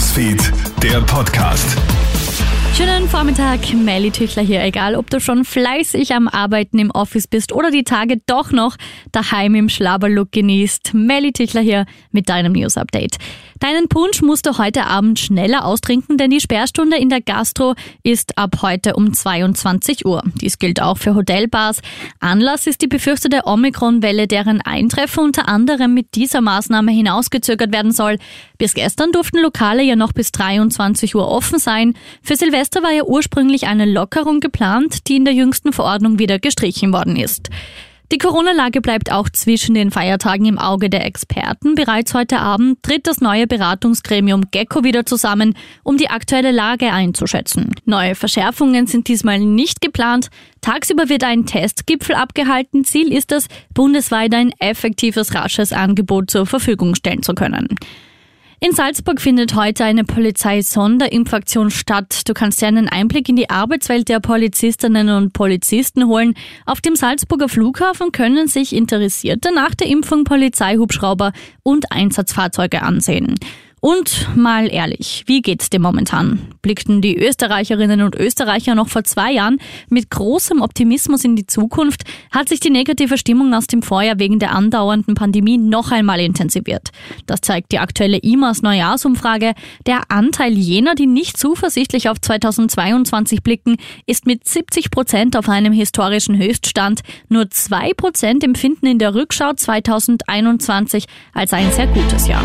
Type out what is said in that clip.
Newsfeed, der Podcast. Schönen Vormittag, Melly Tüchler hier. Egal, ob du schon fleißig am Arbeiten im Office bist oder die Tage doch noch daheim im Schlaberlook genießt. Melly Tüchler hier mit deinem News Update. Deinen Punsch musst du heute Abend schneller austrinken, denn die Sperrstunde in der Gastro ist ab heute um 22 Uhr. Dies gilt auch für Hotelbars. Anlass ist die befürchtete Omikron-Welle, deren Eintreffen unter anderem mit dieser Maßnahme hinausgezögert werden soll. Bis gestern durften Lokale ja noch bis 23 Uhr offen sein. Für Silvester war ja ursprünglich eine Lockerung geplant, die in der jüngsten Verordnung wieder gestrichen worden ist. Die Corona-Lage bleibt auch zwischen den Feiertagen im Auge der Experten. Bereits heute Abend tritt das neue Beratungsgremium GECKO wieder zusammen, um die aktuelle Lage einzuschätzen. Neue Verschärfungen sind diesmal nicht geplant. Tagsüber wird ein Testgipfel abgehalten. Ziel ist es, bundesweit ein effektives, rasches Angebot zur Verfügung stellen zu können. In Salzburg findet heute eine Polizei-Sonderimpfaktion statt. Du kannst dir einen Einblick in die Arbeitswelt der Polizistinnen und Polizisten holen. Auf dem Salzburger Flughafen können sich Interessierte nach der Impfung Polizeihubschrauber und Einsatzfahrzeuge ansehen. Und mal ehrlich, wie geht's dir momentan? Blickten die Österreicherinnen und Österreicher noch vor zwei Jahren mit großem Optimismus in die Zukunft, hat sich die negative Stimmung aus dem Vorjahr wegen der andauernden Pandemie noch einmal intensiviert. Das zeigt die aktuelle IMAS Neujahrsumfrage. Der Anteil jener, die nicht zuversichtlich auf 2022 blicken, ist mit 70 Prozent auf einem historischen Höchststand. Nur zwei Prozent empfinden in der Rückschau 2021 als ein sehr gutes Jahr.